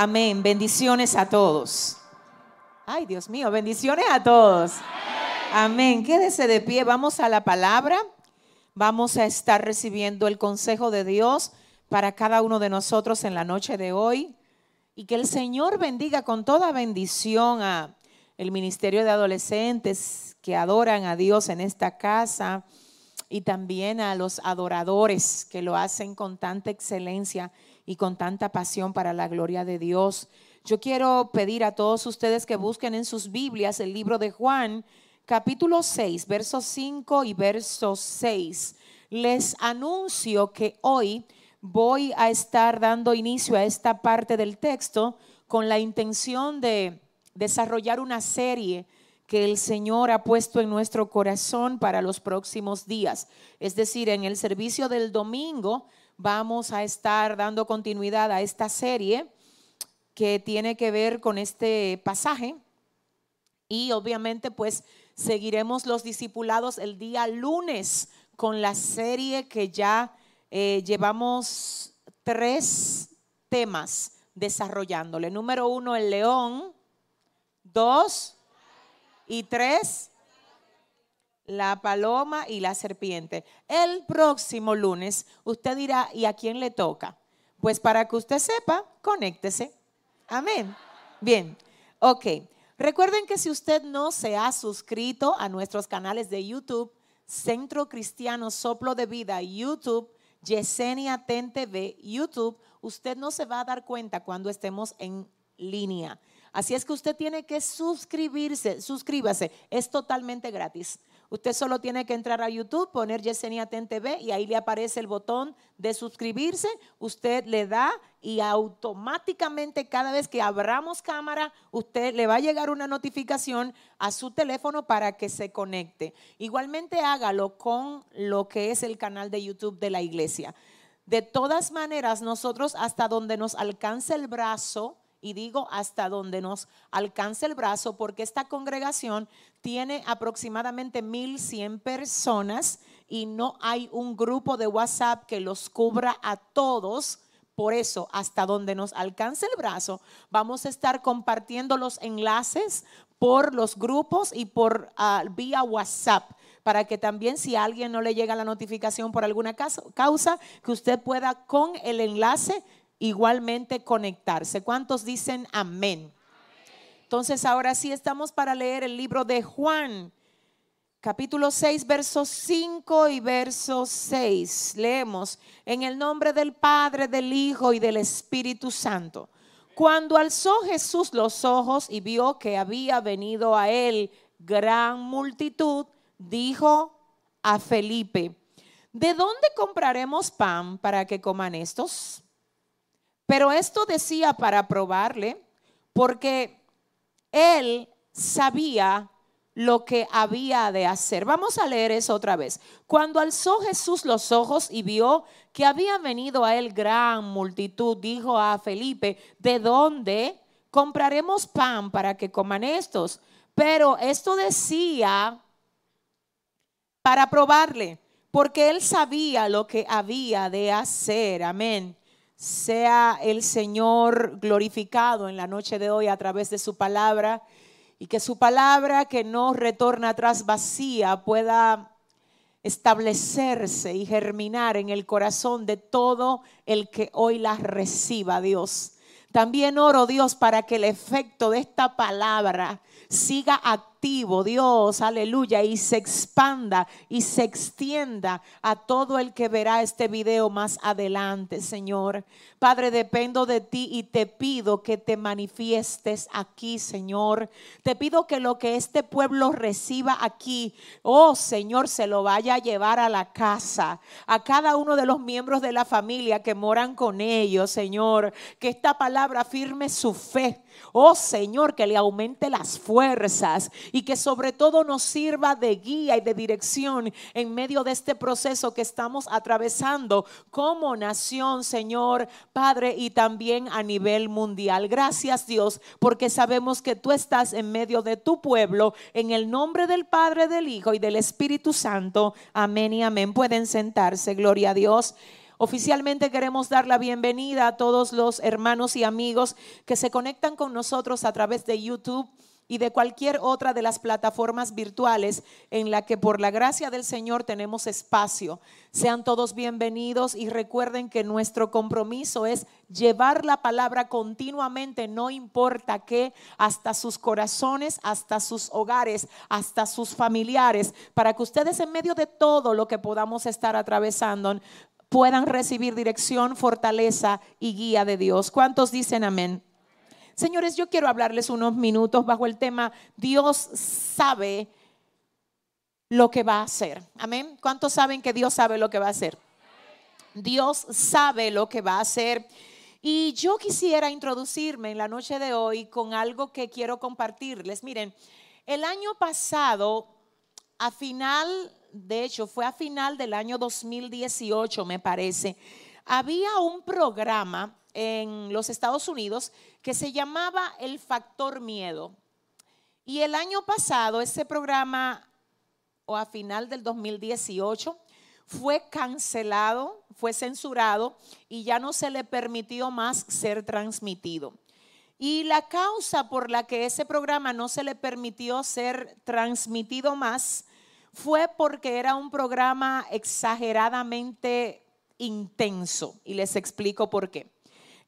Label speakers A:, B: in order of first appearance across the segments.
A: Amén. Bendiciones a todos. Ay, Dios mío, bendiciones a todos. Amén. Quédese de pie. Vamos a la palabra. Vamos a estar recibiendo el consejo de Dios para cada uno de nosotros en la noche de hoy. Y que el Señor bendiga con toda bendición a el ministerio de adolescentes que adoran a Dios en esta casa y también a los adoradores que lo hacen con tanta excelencia y con tanta pasión para la gloria de Dios. Yo quiero pedir a todos ustedes que busquen en sus Biblias el libro de Juan, capítulo 6, versos 5 y verso 6. Les anuncio que hoy voy a estar dando inicio a esta parte del texto con la intención de desarrollar una serie que el Señor ha puesto en nuestro corazón para los próximos días. Es decir, en el servicio del domingo vamos a estar dando continuidad a esta serie que tiene que ver con este pasaje y obviamente pues seguiremos los discipulados el día lunes con la serie que ya eh, llevamos tres temas desarrollándole. Número uno, el león. Dos y tres, la paloma y la serpiente. El próximo lunes usted dirá, ¿y a quién le toca? Pues para que usted sepa, conéctese. Amén. Bien, ok. Recuerden que si usted no se ha suscrito a nuestros canales de YouTube, Centro Cristiano Soplo de Vida, YouTube, Yesenia Ten TV, YouTube, usted no se va a dar cuenta cuando estemos en línea. Así es que usted tiene que suscribirse, suscríbase, es totalmente gratis. Usted solo tiene que entrar a YouTube, poner Yesenia Ten TV y ahí le aparece el botón de suscribirse. Usted le da y automáticamente cada vez que abramos cámara, usted le va a llegar una notificación a su teléfono para que se conecte. Igualmente hágalo con lo que es el canal de YouTube de la iglesia. De todas maneras, nosotros hasta donde nos alcance el brazo, y digo hasta donde nos alcance el brazo, porque esta congregación tiene aproximadamente 1100 personas y no hay un grupo de WhatsApp que los cubra a todos. Por eso, hasta donde nos alcance el brazo, vamos a estar compartiendo los enlaces por los grupos y por ah, vía WhatsApp para que también si a alguien no le llega la notificación por alguna causa, que usted pueda con el enlace igualmente conectarse. ¿Cuántos dicen amén? Entonces ahora sí estamos para leer el libro de Juan, capítulo 6, versos 5 y verso 6. Leemos, en el nombre del Padre, del Hijo y del Espíritu Santo. Cuando alzó Jesús los ojos y vio que había venido a él gran multitud, dijo a Felipe, ¿de dónde compraremos pan para que coman estos? Pero esto decía para probarle, porque él sabía lo que había de hacer. Vamos a leer eso otra vez. Cuando alzó Jesús los ojos y vio que había venido a él gran multitud, dijo a Felipe, ¿de dónde compraremos pan para que coman estos? Pero esto decía para probarle, porque él sabía lo que había de hacer. Amén sea el Señor glorificado en la noche de hoy a través de su palabra y que su palabra que no retorna atrás vacía pueda establecerse y germinar en el corazón de todo el que hoy la reciba, Dios. También oro, Dios, para que el efecto de esta palabra siga Dios, aleluya, y se expanda y se extienda a todo el que verá este video más adelante, Señor. Padre, dependo de ti y te pido que te manifiestes aquí, Señor. Te pido que lo que este pueblo reciba aquí, oh Señor, se lo vaya a llevar a la casa, a cada uno de los miembros de la familia que moran con ellos, Señor. Que esta palabra firme su fe Oh Señor, que le aumente las fuerzas y que sobre todo nos sirva de guía y de dirección en medio de este proceso que estamos atravesando como nación, Señor, Padre, y también a nivel mundial. Gracias Dios, porque sabemos que tú estás en medio de tu pueblo, en el nombre del Padre, del Hijo y del Espíritu Santo. Amén y amén. Pueden sentarse, gloria a Dios. Oficialmente queremos dar la bienvenida a todos los hermanos y amigos que se conectan con nosotros a través de YouTube y de cualquier otra de las plataformas virtuales en la que por la gracia del Señor tenemos espacio. Sean todos bienvenidos y recuerden que nuestro compromiso es llevar la palabra continuamente, no importa qué, hasta sus corazones, hasta sus hogares, hasta sus familiares, para que ustedes en medio de todo lo que podamos estar atravesando puedan recibir dirección, fortaleza y guía de Dios. ¿Cuántos dicen amén? Señores, yo quiero hablarles unos minutos bajo el tema Dios sabe lo que va a hacer. Amén. ¿Cuántos saben que Dios sabe lo que va a hacer? Dios sabe lo que va a hacer. Y yo quisiera introducirme en la noche de hoy con algo que quiero compartirles. Miren, el año pasado, a final, de hecho, fue a final del año 2018, me parece, había un programa en los Estados Unidos que se llamaba El Factor Miedo. Y el año pasado ese programa, o a final del 2018, fue cancelado, fue censurado y ya no se le permitió más ser transmitido. Y la causa por la que ese programa no se le permitió ser transmitido más fue porque era un programa exageradamente intenso. Y les explico por qué.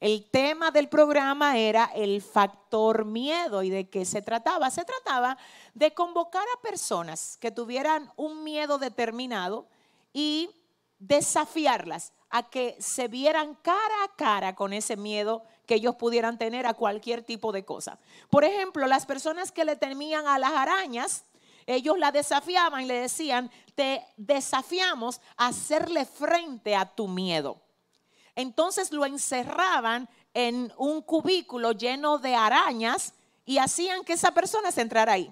A: El tema del programa era el factor miedo. ¿Y de qué se trataba? Se trataba de convocar a personas que tuvieran un miedo determinado y desafiarlas a que se vieran cara a cara con ese miedo que ellos pudieran tener a cualquier tipo de cosa. Por ejemplo, las personas que le temían a las arañas, ellos la desafiaban y le decían, te desafiamos a hacerle frente a tu miedo. Entonces lo encerraban en un cubículo lleno de arañas y hacían que esa persona se entrara ahí.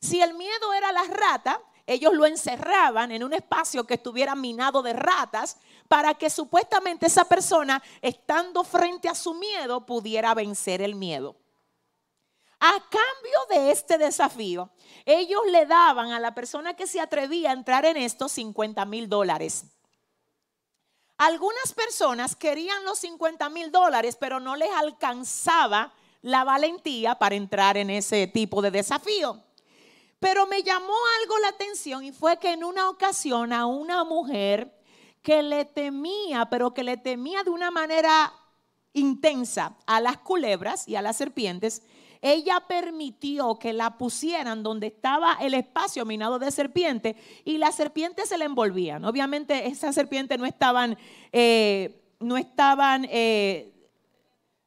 A: Si el miedo era la rata, ellos lo encerraban en un espacio que estuviera minado de ratas para que supuestamente esa persona, estando frente a su miedo, pudiera vencer el miedo. A cambio de este desafío, ellos le daban a la persona que se atrevía a entrar en esto 50 mil dólares. Algunas personas querían los 50 mil dólares, pero no les alcanzaba la valentía para entrar en ese tipo de desafío. Pero me llamó algo la atención y fue que en una ocasión a una mujer que le temía, pero que le temía de una manera intensa a las culebras y a las serpientes, ella permitió que la pusieran donde estaba el espacio minado de serpientes y las serpientes se le envolvían. Obviamente esas serpientes no estaban, eh, no estaban, eh,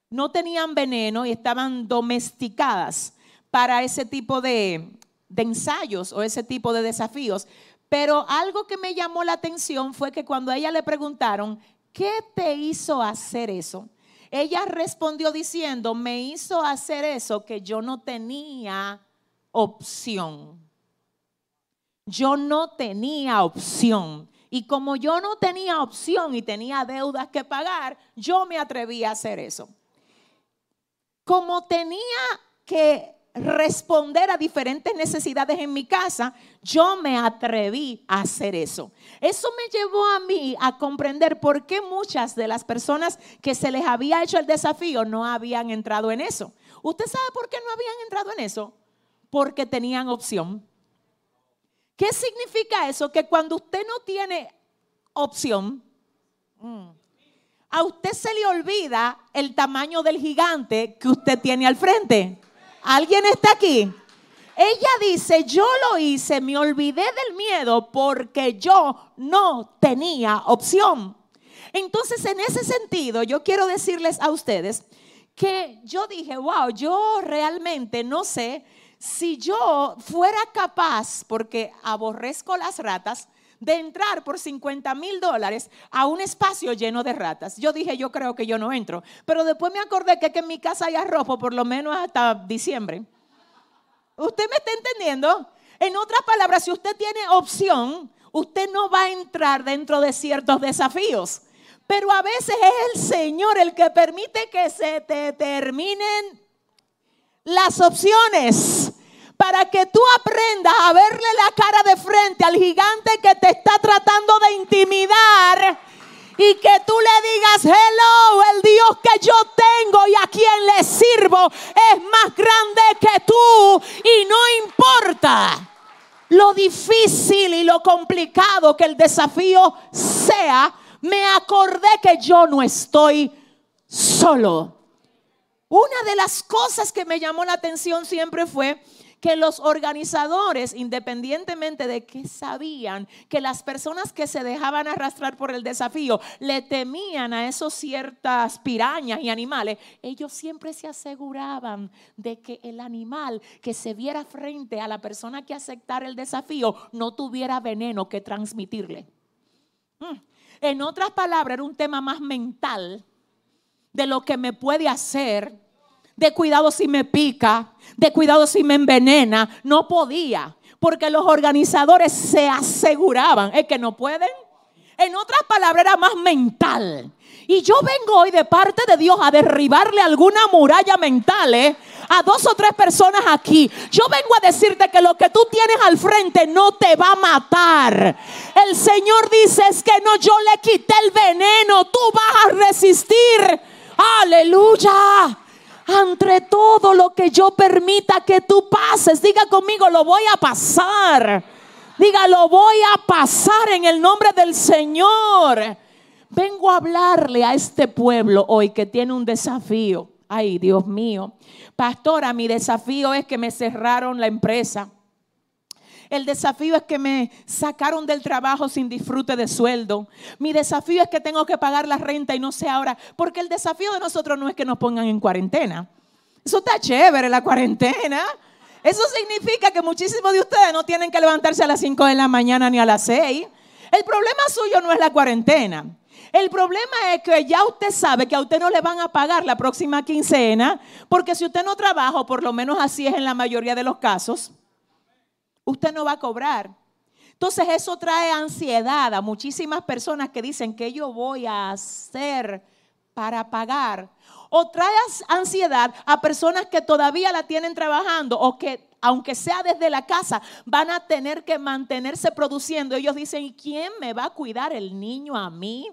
A: no tenían veneno y estaban domesticadas para ese tipo de, de ensayos o ese tipo de desafíos. Pero algo que me llamó la atención fue que cuando a ella le preguntaron, ¿qué te hizo hacer eso? Ella respondió diciendo, me hizo hacer eso que yo no tenía opción. Yo no tenía opción. Y como yo no tenía opción y tenía deudas que pagar, yo me atreví a hacer eso. Como tenía que responder a diferentes necesidades en mi casa, yo me atreví a hacer eso. Eso me llevó a mí a comprender por qué muchas de las personas que se les había hecho el desafío no habían entrado en eso. ¿Usted sabe por qué no habían entrado en eso? Porque tenían opción. ¿Qué significa eso? Que cuando usted no tiene opción, mm, a usted se le olvida el tamaño del gigante que usted tiene al frente. ¿Alguien está aquí? Ella dice, yo lo hice, me olvidé del miedo porque yo no tenía opción. Entonces, en ese sentido, yo quiero decirles a ustedes que yo dije, wow, yo realmente no sé si yo fuera capaz, porque aborrezco las ratas, de entrar por 50 mil dólares a un espacio lleno de ratas. Yo dije, yo creo que yo no entro. Pero después me acordé que, en mi casa hay arroz por lo menos hasta diciembre. ¿Usted me está entendiendo? En otras palabras, si usted tiene opción, usted no va a entrar dentro de ciertos desafíos. Pero a veces es el Señor el que permite que se te terminen las opciones para que tú aprendas a verle la cara de frente al gigante que te está tratando de intimidar y que tú le digas, hello, el Dios que yo tengo y a quien le sirvo es más grande que tú y no importa lo difícil y lo complicado que el desafío sea, me acordé que yo no estoy solo. Una de las cosas que me llamó la atención siempre fue que los organizadores, independientemente de que sabían que las personas que se dejaban arrastrar por el desafío le temían a esos ciertas pirañas y animales, ellos siempre se aseguraban de que el animal que se viera frente a la persona que aceptara el desafío no tuviera veneno que transmitirle. Mm. En otras palabras, era un tema más mental de lo que me puede hacer de cuidado si me pica, de cuidado si me envenena. No podía, porque los organizadores se aseguraban, es que no pueden. En otras palabras, era más mental. Y yo vengo hoy de parte de Dios a derribarle alguna muralla mental ¿eh? a dos o tres personas aquí. Yo vengo a decirte que lo que tú tienes al frente no te va a matar. El Señor dice es que no, yo le quité el veneno, tú vas a resistir. Aleluya entre todo lo que yo permita que tú pases. Diga conmigo, lo voy a pasar. Diga, lo voy a pasar en el nombre del Señor. Vengo a hablarle a este pueblo hoy que tiene un desafío. Ay, Dios mío. Pastora, mi desafío es que me cerraron la empresa. El desafío es que me sacaron del trabajo sin disfrute de sueldo. Mi desafío es que tengo que pagar la renta y no sé ahora. Porque el desafío de nosotros no es que nos pongan en cuarentena. Eso está chévere, la cuarentena. Eso significa que muchísimos de ustedes no tienen que levantarse a las 5 de la mañana ni a las 6. El problema suyo no es la cuarentena. El problema es que ya usted sabe que a usted no le van a pagar la próxima quincena, porque si usted no trabaja, por lo menos así es en la mayoría de los casos, usted no va a cobrar. Entonces eso trae ansiedad a muchísimas personas que dicen que yo voy a hacer para pagar. O trae ansiedad a personas que todavía la tienen trabajando o que aunque sea desde la casa, van a tener que mantenerse produciendo. Ellos dicen, ¿y quién me va a cuidar el niño a mí?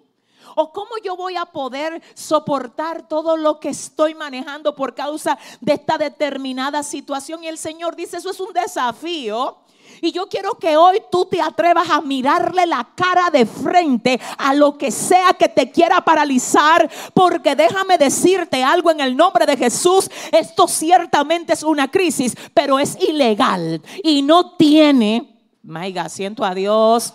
A: ¿O cómo yo voy a poder soportar todo lo que estoy manejando por causa de esta determinada situación? Y el Señor dice, eso es un desafío. Y yo quiero que hoy tú te atrevas a mirarle la cara de frente a lo que sea que te quiera paralizar, porque déjame decirte algo en el nombre de Jesús, esto ciertamente es una crisis, pero es ilegal y no tiene, maiga, siento a Dios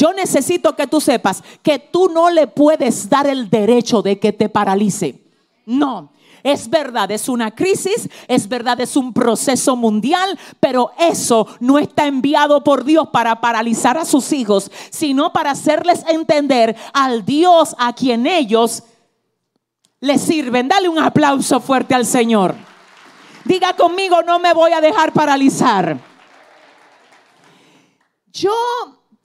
A: yo necesito que tú sepas que tú no le puedes dar el derecho de que te paralice. No. Es verdad, es una crisis, es verdad, es un proceso mundial, pero eso no está enviado por Dios para paralizar a sus hijos, sino para hacerles entender al Dios a quien ellos le sirven. Dale un aplauso fuerte al Señor. Diga conmigo, no me voy a dejar paralizar. Yo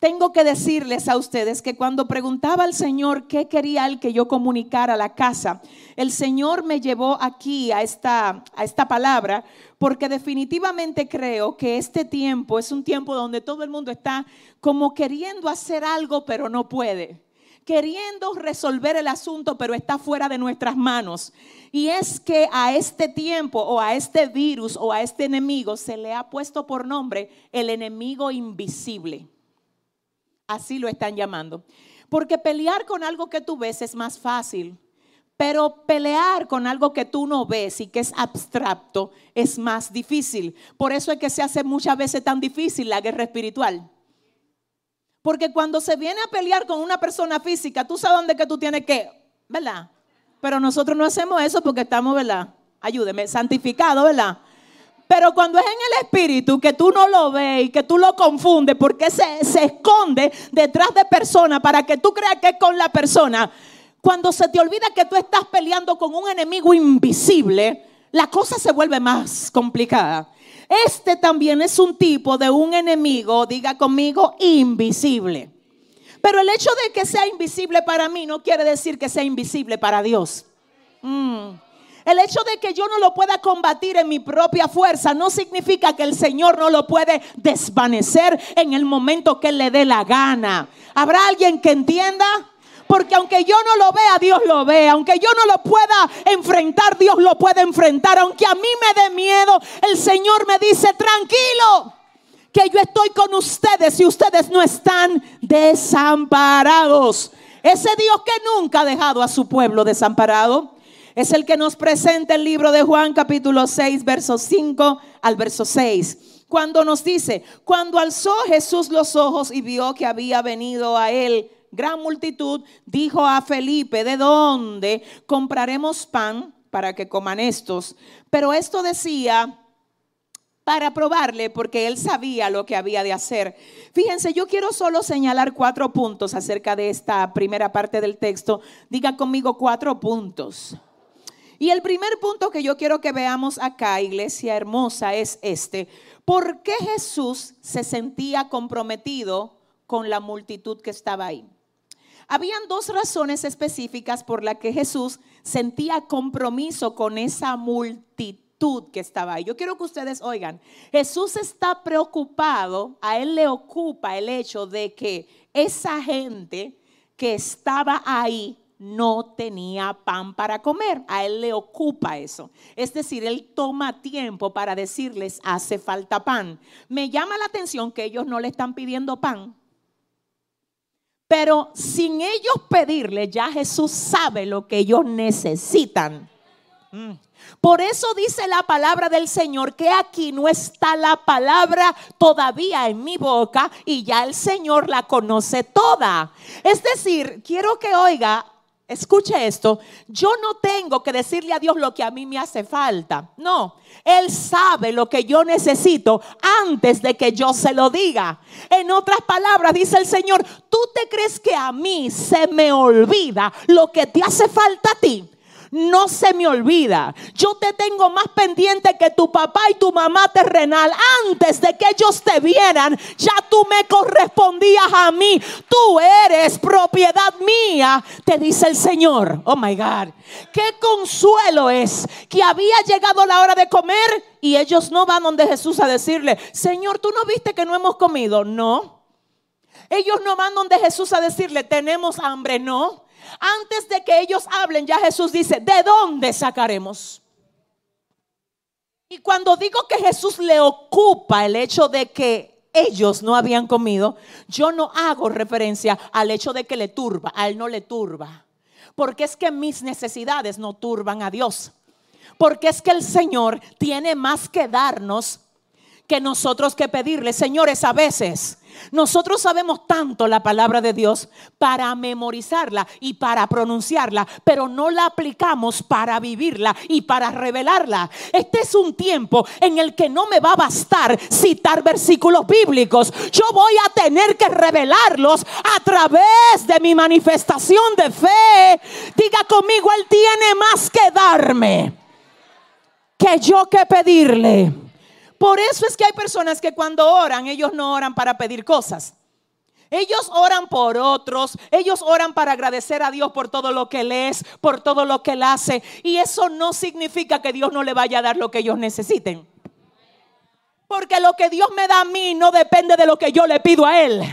A: tengo que decirles a ustedes que cuando preguntaba al Señor qué quería él que yo comunicara a la casa, el Señor me llevó aquí a esta, a esta palabra porque definitivamente creo que este tiempo es un tiempo donde todo el mundo está como queriendo hacer algo pero no puede queriendo resolver el asunto, pero está fuera de nuestras manos. Y es que a este tiempo o a este virus o a este enemigo se le ha puesto por nombre el enemigo invisible. Así lo están llamando. Porque pelear con algo que tú ves es más fácil, pero pelear con algo que tú no ves y que es abstracto es más difícil. Por eso es que se hace muchas veces tan difícil la guerra espiritual. Porque cuando se viene a pelear con una persona física, tú sabes dónde que tú tienes que, ¿verdad? Pero nosotros no hacemos eso porque estamos, ¿verdad? Ayúdeme, santificado, ¿verdad? Pero cuando es en el espíritu, que tú no lo ves y que tú lo confundes, porque se, se esconde detrás de personas para que tú creas que es con la persona. Cuando se te olvida que tú estás peleando con un enemigo invisible, la cosa se vuelve más complicada. Este también es un tipo de un enemigo, diga conmigo, invisible. Pero el hecho de que sea invisible para mí no quiere decir que sea invisible para Dios. Mm. El hecho de que yo no lo pueda combatir en mi propia fuerza no significa que el Señor no lo puede desvanecer en el momento que le dé la gana. ¿Habrá alguien que entienda? Porque aunque yo no lo vea, Dios lo ve. Aunque yo no lo pueda enfrentar, Dios lo puede enfrentar. Aunque a mí me dé miedo, el Señor me dice, tranquilo, que yo estoy con ustedes y ustedes no están desamparados. Ese Dios que nunca ha dejado a su pueblo desamparado es el que nos presenta el libro de Juan capítulo 6, verso 5 al verso 6. Cuando nos dice, cuando alzó Jesús los ojos y vio que había venido a él gran multitud, dijo a Felipe, ¿de dónde compraremos pan para que coman estos? Pero esto decía para probarle porque él sabía lo que había de hacer. Fíjense, yo quiero solo señalar cuatro puntos acerca de esta primera parte del texto. Diga conmigo cuatro puntos. Y el primer punto que yo quiero que veamos acá, iglesia hermosa, es este. ¿Por qué Jesús se sentía comprometido con la multitud que estaba ahí? Habían dos razones específicas por las que Jesús sentía compromiso con esa multitud que estaba ahí. Yo quiero que ustedes oigan, Jesús está preocupado, a él le ocupa el hecho de que esa gente que estaba ahí no tenía pan para comer. A él le ocupa eso. Es decir, él toma tiempo para decirles, hace falta pan. Me llama la atención que ellos no le están pidiendo pan. Pero sin ellos pedirle, ya Jesús sabe lo que ellos necesitan. Mm. Por eso dice la palabra del Señor que aquí no está la palabra todavía en mi boca y ya el Señor la conoce toda. Es decir, quiero que oiga Escuche esto, yo no tengo que decirle a Dios lo que a mí me hace falta. No, Él sabe lo que yo necesito antes de que yo se lo diga. En otras palabras, dice el Señor, ¿tú te crees que a mí se me olvida lo que te hace falta a ti? No se me olvida. Yo te tengo más pendiente que tu papá y tu mamá terrenal. Antes de que ellos te vieran, ya tú me correspondías a mí. Tú eres propiedad mía, te dice el Señor. Oh my God. Qué consuelo es que había llegado la hora de comer y ellos no van donde Jesús a decirle, Señor, tú no viste que no hemos comido. No. Ellos no van donde Jesús a decirle, tenemos hambre. No. Antes de que ellos hablen, ya Jesús dice, ¿de dónde sacaremos? Y cuando digo que Jesús le ocupa el hecho de que ellos no habían comido, yo no hago referencia al hecho de que le turba, a él no le turba. Porque es que mis necesidades no turban a Dios. Porque es que el Señor tiene más que darnos que nosotros que pedirle. Señores, a veces nosotros sabemos tanto la palabra de Dios para memorizarla y para pronunciarla, pero no la aplicamos para vivirla y para revelarla. Este es un tiempo en el que no me va a bastar citar versículos bíblicos. Yo voy a tener que revelarlos a través de mi manifestación de fe. Diga conmigo, Él tiene más que darme que yo que pedirle. Por eso es que hay personas que cuando oran, ellos no oran para pedir cosas. Ellos oran por otros, ellos oran para agradecer a Dios por todo lo que Él es, por todo lo que Él hace. Y eso no significa que Dios no le vaya a dar lo que ellos necesiten. Porque lo que Dios me da a mí no depende de lo que yo le pido a Él.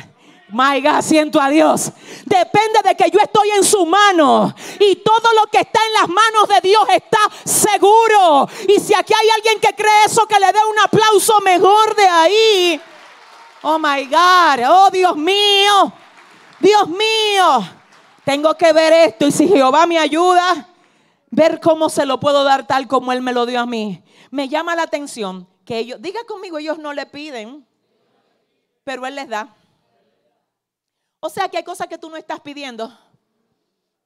A: My God, siento a Dios. Depende de que yo estoy en su mano. Y todo lo que está en las manos de Dios está seguro. Y si aquí hay alguien que cree eso, que le dé un aplauso mejor de ahí. Oh my God. Oh Dios mío. Dios mío. Tengo que ver esto. Y si Jehová me ayuda, ver cómo se lo puedo dar tal como Él me lo dio a mí. Me llama la atención que ellos, diga conmigo, ellos no le piden, pero Él les da. O sea que hay cosas que tú no estás pidiendo.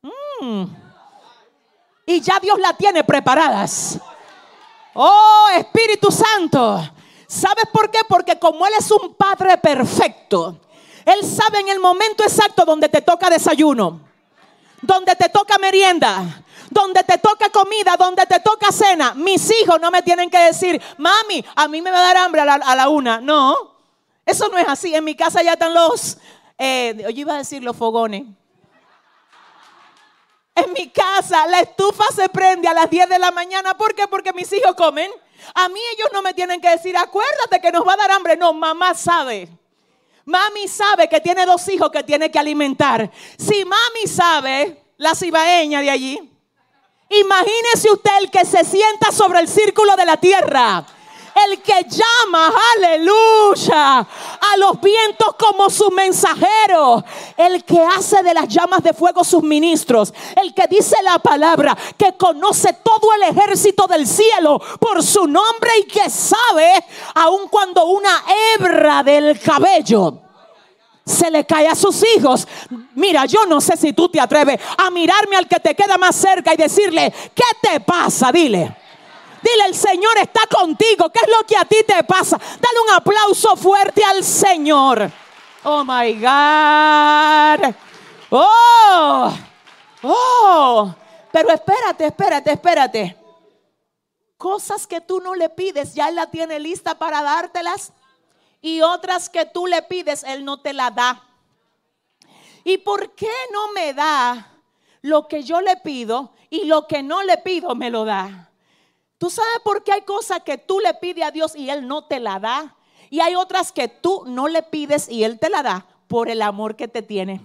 A: Mm. Y ya Dios la tiene preparadas. Oh, Espíritu Santo. ¿Sabes por qué? Porque como Él es un Padre perfecto, Él sabe en el momento exacto donde te toca desayuno, donde te toca merienda, donde te toca comida, donde te toca cena. Mis hijos no me tienen que decir, mami, a mí me va a dar hambre a la, a la una. No, eso no es así. En mi casa ya están los, eh, yo iba a decir los fogones. En mi casa la estufa se prende a las 10 de la mañana. ¿Por qué? Porque mis hijos comen. A mí ellos no me tienen que decir, acuérdate que nos va a dar hambre. No, mamá sabe. Mami sabe que tiene dos hijos que tiene que alimentar. Si mami sabe, la cibaeña de allí, imagínese usted el que se sienta sobre el círculo de la tierra el que llama, aleluya, a los vientos como su mensajero, el que hace de las llamas de fuego sus ministros, el que dice la palabra, que conoce todo el ejército del cielo por su nombre y que sabe, aun cuando una hebra del cabello se le cae a sus hijos. Mira, yo no sé si tú te atreves a mirarme al que te queda más cerca y decirle, ¿qué te pasa? Dile. Dile, el Señor está contigo. ¿Qué es lo que a ti te pasa? Dale un aplauso fuerte al Señor. Oh, my God. Oh, oh. Pero espérate, espérate, espérate. Cosas que tú no le pides, ya Él la tiene lista para dártelas. Y otras que tú le pides, Él no te la da. ¿Y por qué no me da lo que yo le pido y lo que no le pido me lo da? ¿Tú sabes por qué hay cosas que tú le pides a Dios y Él no te la da? Y hay otras que tú no le pides y Él te la da por el amor que te tiene.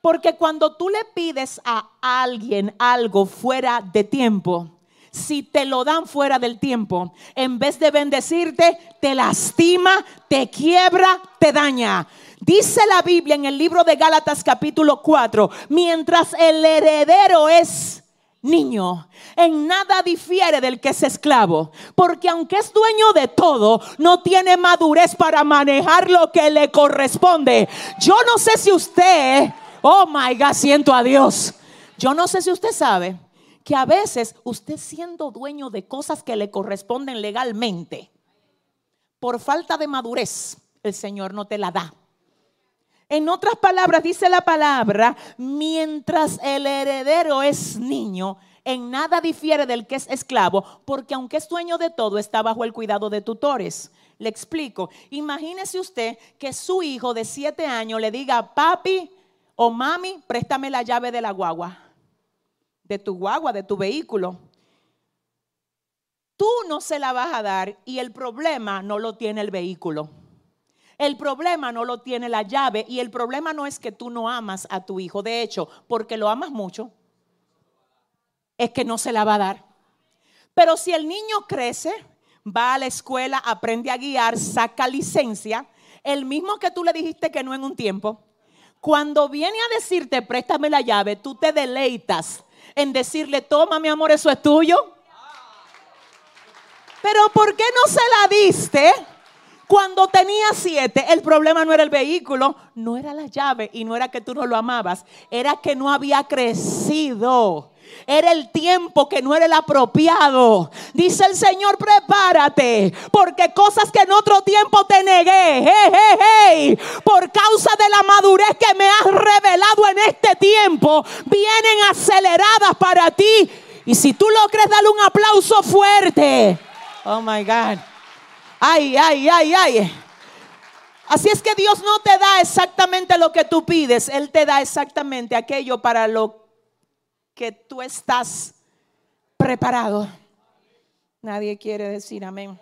A: Porque cuando tú le pides a alguien algo fuera de tiempo, si te lo dan fuera del tiempo, en vez de bendecirte, te lastima, te quiebra, te daña. Dice la Biblia en el libro de Gálatas capítulo 4, mientras el heredero es niño, en nada difiere del que es esclavo, porque aunque es dueño de todo, no tiene madurez para manejar lo que le corresponde. Yo no sé si usted, oh my God, siento a Dios. Yo no sé si usted sabe que a veces usted siendo dueño de cosas que le corresponden legalmente, por falta de madurez, el Señor no te la da. En otras palabras, dice la palabra, mientras el heredero es niño, en nada difiere del que es esclavo, porque aunque es dueño de todo, está bajo el cuidado de tutores. Le explico. Imagínese usted que su hijo de siete años le diga, papi o mami, préstame la llave de la guagua, de tu guagua, de tu vehículo. Tú no se la vas a dar y el problema no lo tiene el vehículo. El problema no lo tiene la llave y el problema no es que tú no amas a tu hijo. De hecho, porque lo amas mucho, es que no se la va a dar. Pero si el niño crece, va a la escuela, aprende a guiar, saca licencia, el mismo que tú le dijiste que no en un tiempo, cuando viene a decirte, préstame la llave, tú te deleitas en decirle, toma mi amor, eso es tuyo. Pero ¿por qué no se la diste? Cuando tenía siete, el problema no era el vehículo, no era la llave y no era que tú no lo amabas, era que no había crecido. Era el tiempo que no era el apropiado. Dice el Señor, prepárate, porque cosas que en otro tiempo te negué, por causa de la madurez que me has revelado en este tiempo, vienen aceleradas para ti. Y si tú lo crees, dale un aplauso fuerte. Oh my God. Ay, ay, ay, ay. Así es que Dios no te da exactamente lo que tú pides, Él te da exactamente aquello para lo que tú estás preparado. Nadie quiere decir amén.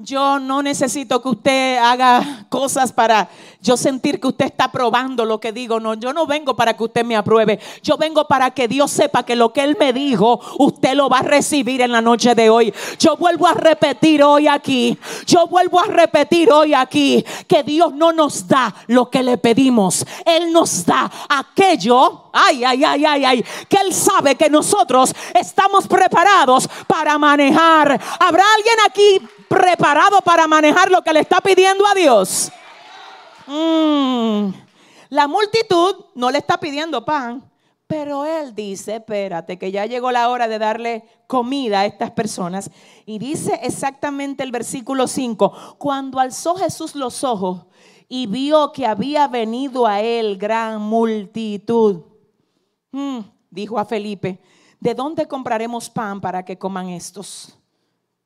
A: Yo no necesito que usted haga cosas para yo sentir que usted está probando lo que digo. No, yo no vengo para que usted me apruebe. Yo vengo para que Dios sepa que lo que Él me dijo, usted lo va a recibir en la noche de hoy. Yo vuelvo a repetir hoy aquí. Yo vuelvo a repetir hoy aquí que Dios no nos da lo que le pedimos. Él nos da aquello, ay, ay, ay, ay, ay, que Él sabe que nosotros estamos preparados para manejar. ¿Habrá alguien aquí preparado para manejar lo que le está pidiendo a Dios. Mm. La multitud no le está pidiendo pan, pero él dice, espérate, que ya llegó la hora de darle comida a estas personas. Y dice exactamente el versículo 5, cuando alzó Jesús los ojos y vio que había venido a él gran multitud, mm, dijo a Felipe, ¿de dónde compraremos pan para que coman estos?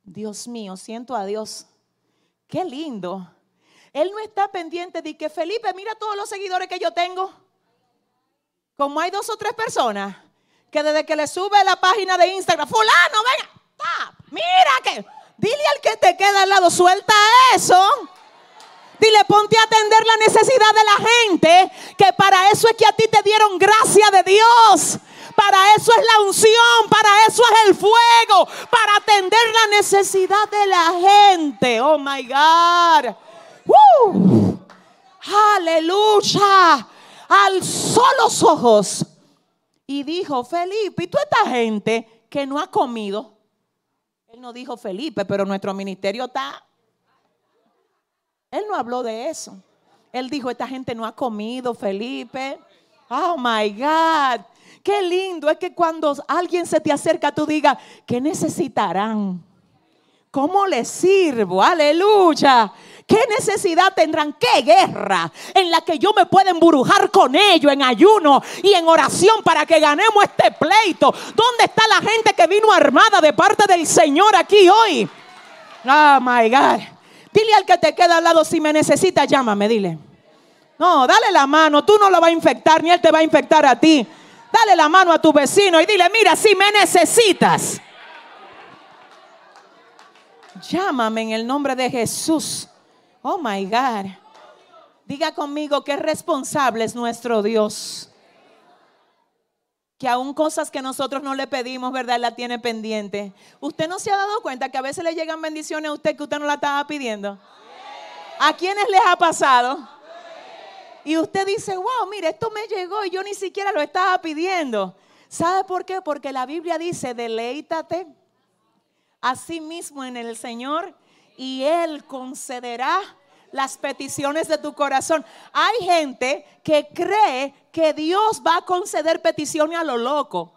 A: Dios mío, siento a Dios. Qué lindo. Él no está pendiente de que Felipe, mira todos los seguidores que yo tengo. Como hay dos o tres personas que desde que le sube la página de Instagram, fulano, venga, mira que, dile al que te queda al lado, suelta eso. Dile, ponte a atender la necesidad de la gente, que para eso es que a ti te dieron gracia de Dios. Para eso es la unción, para eso es el fuego, para atender la necesidad de la gente. Oh my God. Aleluya. Alzó los ojos y dijo, Felipe, ¿y tú esta gente que no ha comido? Él no dijo Felipe, pero nuestro ministerio está... Él no habló de eso. Él dijo, esta gente no ha comido, Felipe. Oh, my God. Qué lindo es que cuando alguien se te acerca, tú digas, ¿qué necesitarán? ¿Cómo les sirvo? Aleluya. ¿Qué necesidad tendrán? ¿Qué guerra en la que yo me pueda embrujar con ellos en ayuno y en oración para que ganemos este pleito? ¿Dónde está la gente que vino armada de parte del Señor aquí hoy? Oh my God. Dile al que te queda al lado, si me necesita, llámame, dile. No, dale la mano, tú no lo vas a infectar, ni él te va a infectar a ti. Dale la mano a tu vecino y dile, mira, si me necesitas. Llámame en el nombre de Jesús. Oh my God. Diga conmigo que responsable es nuestro Dios. Que aún cosas que nosotros no le pedimos, ¿verdad? La tiene pendiente. ¿Usted no se ha dado cuenta que a veces le llegan bendiciones a usted que usted no la estaba pidiendo? ¿A quiénes les ha pasado? Y usted dice, wow, mire, esto me llegó y yo ni siquiera lo estaba pidiendo. ¿Sabe por qué? Porque la Biblia dice, deleítate a sí mismo en el Señor y Él concederá las peticiones de tu corazón. Hay gente que cree que Dios va a conceder peticiones a lo loco.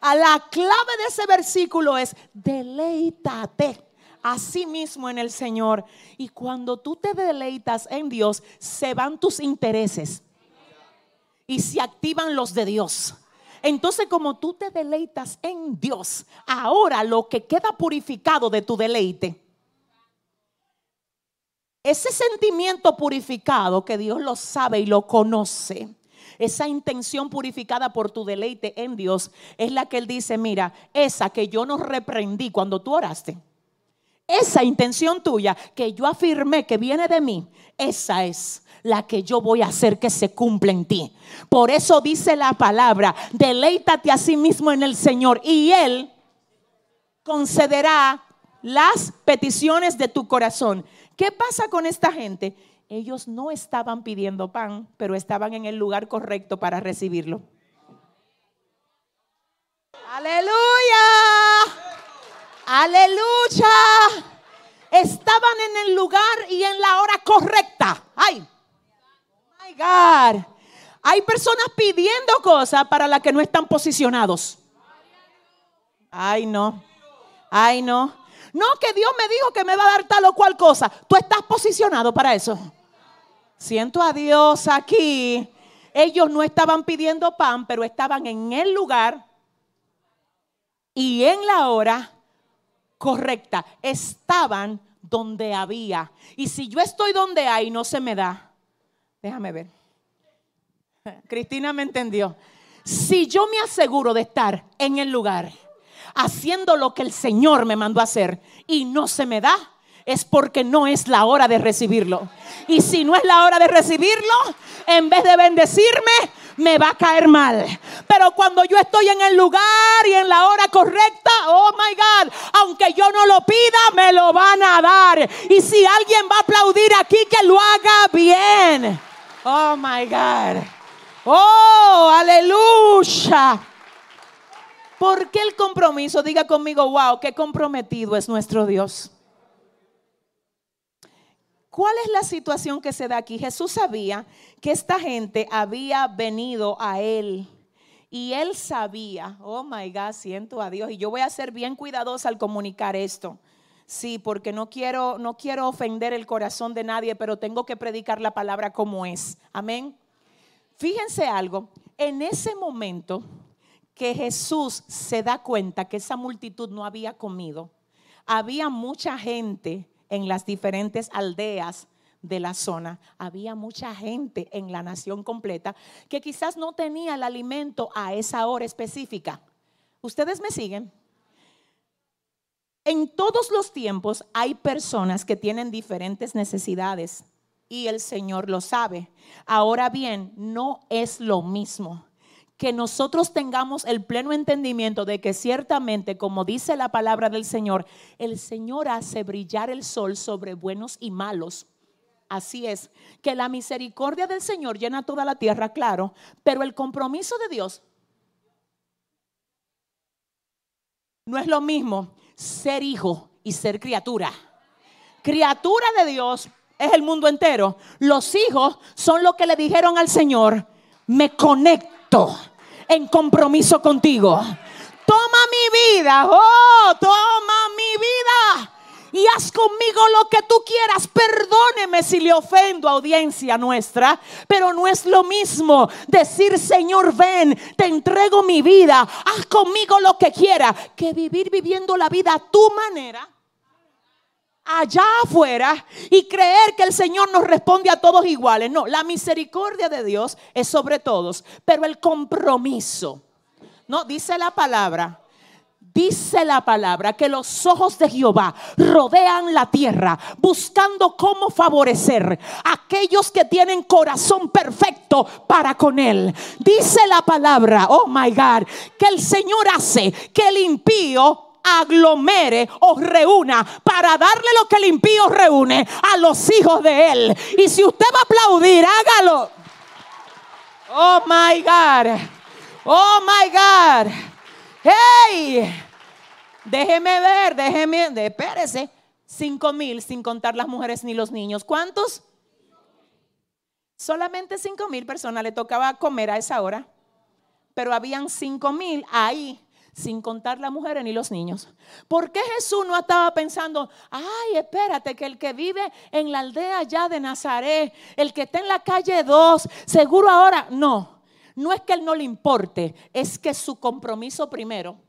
A: A la clave de ese versículo es deleítate a sí mismo en el Señor. Y cuando tú te deleitas en Dios, se van tus intereses y se activan los de Dios. Entonces, como tú te deleitas en Dios, ahora lo que queda purificado de tu deleite ese sentimiento purificado que Dios lo sabe y lo conoce, esa intención purificada por tu deleite en Dios, es la que Él dice, mira, esa que yo no reprendí cuando tú oraste, esa intención tuya que yo afirmé que viene de mí, esa es la que yo voy a hacer que se cumpla en ti. Por eso dice la palabra, deleítate a sí mismo en el Señor y Él concederá las peticiones de tu corazón. ¿Qué pasa con esta gente? Ellos no estaban pidiendo pan, pero estaban en el lugar correcto para recibirlo. Aleluya. Aleluya. Estaban en el lugar y en la hora correcta. Ay. My God. Hay personas pidiendo cosas para las que no están posicionados. Ay, no. Ay, no. No, que Dios me dijo que me va a dar tal o cual cosa. Tú estás posicionado para eso. Siento a Dios aquí. Ellos no estaban pidiendo pan, pero estaban en el lugar y en la hora correcta. Estaban donde había. Y si yo estoy donde hay, no se me da. Déjame ver. Cristina me entendió. Si yo me aseguro de estar en el lugar haciendo lo que el Señor me mandó hacer y no se me da, es porque no es la hora de recibirlo. Y si no es la hora de recibirlo, en vez de bendecirme, me va a caer mal. Pero cuando yo estoy en el lugar y en la hora correcta, oh my God, aunque yo no lo pida, me lo van a dar. Y si alguien va a aplaudir aquí, que lo haga bien. Oh my God. Oh, aleluya. ¿Por qué el compromiso? Diga conmigo, wow, qué comprometido es nuestro Dios. ¿Cuál es la situación que se da aquí? Jesús sabía que esta gente había venido a Él. Y Él sabía, oh my God, siento a Dios. Y yo voy a ser bien cuidadosa al comunicar esto. Sí, porque no quiero, no quiero ofender el corazón de nadie, pero tengo que predicar la palabra como es. Amén. Fíjense algo, en ese momento que Jesús se da cuenta que esa multitud no había comido, había mucha gente en las diferentes aldeas de la zona, había mucha gente en la nación completa que quizás no tenía el alimento a esa hora específica. ¿Ustedes me siguen? En todos los tiempos hay personas que tienen diferentes necesidades y el Señor lo sabe. Ahora bien, no es lo mismo que nosotros tengamos el pleno entendimiento de que ciertamente, como dice la palabra del Señor, el Señor hace brillar el sol sobre buenos y malos. Así es, que la misericordia del Señor llena toda la tierra, claro, pero el compromiso de Dios no es lo mismo ser hijo y ser criatura. Criatura de Dios es el mundo entero. Los hijos son los que le dijeron al Señor, me conecto en compromiso contigo. Toma mi vida, oh, toma y haz conmigo lo que tú quieras. Perdóneme si le ofendo a audiencia nuestra, pero no es lo mismo decir, Señor, ven, te entrego mi vida, haz conmigo lo que quieras, que vivir viviendo la vida a tu manera allá afuera y creer que el Señor nos responde a todos iguales. No, la misericordia de Dios es sobre todos, pero el compromiso, no, dice la palabra. Dice la palabra que los ojos de Jehová rodean la tierra buscando cómo favorecer a aquellos que tienen corazón perfecto para con él. Dice la palabra, oh my God, que el Señor hace que el impío aglomere o reúna para darle lo que el impío reúne a los hijos de él. Y si usted va a aplaudir, hágalo. Oh my God. Oh my God. Hey. Déjeme ver, déjeme, espérese. Cinco mil sin contar las mujeres ni los niños. ¿Cuántos? Solamente cinco mil personas le tocaba comer a esa hora, pero habían cinco mil ahí sin contar las mujeres ni los niños. ¿Por qué Jesús no estaba pensando, ay, espérate, que el que vive en la aldea ya de Nazaret, el que está en la calle 2, seguro ahora, no, no es que él no le importe, es que su compromiso primero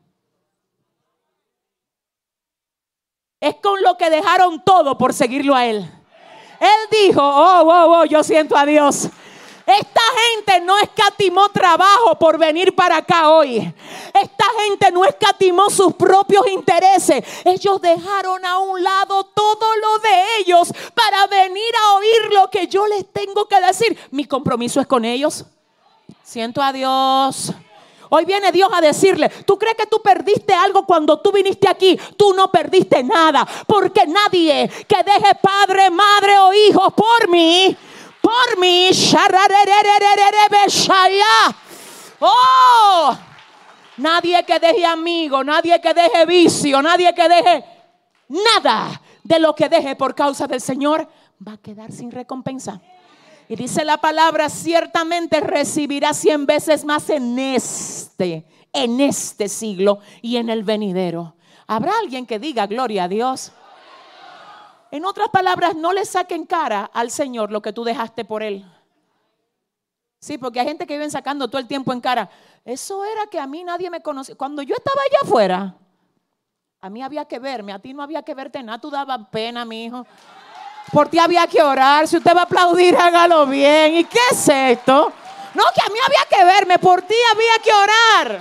A: es con lo que dejaron todo por seguirlo a él. Él dijo, oh, oh, oh, yo siento a Dios. Esta gente no escatimó trabajo por venir para acá hoy. Esta gente no escatimó sus propios intereses. Ellos dejaron a un lado todo lo de ellos para venir a oír lo que yo les tengo que decir. Mi compromiso es con ellos. Siento a Dios. Hoy viene Dios a decirle, ¿tú crees que tú perdiste algo cuando tú viniste aquí? Tú no perdiste nada, porque nadie que deje padre, madre o hijos por mí por mí. Oh, nadie que deje amigo, nadie que deje vicio, nadie que deje nada de lo que deje por causa del Señor va a quedar sin recompensa. Y dice la palabra, ciertamente recibirá cien veces más en este, en este siglo y en el venidero. ¿Habrá alguien que diga gloria a Dios? En otras palabras, no le saquen cara al Señor lo que tú dejaste por Él. Sí, porque hay gente que vive sacando todo el tiempo en cara. Eso era que a mí nadie me conocía. Cuando yo estaba allá afuera, a mí había que verme, a ti no había que verte nada, tú dabas pena, mi hijo. Por ti había que orar. Si usted va a aplaudir, hágalo bien. ¿Y qué es esto? No, que a mí había que verme, por ti había que orar.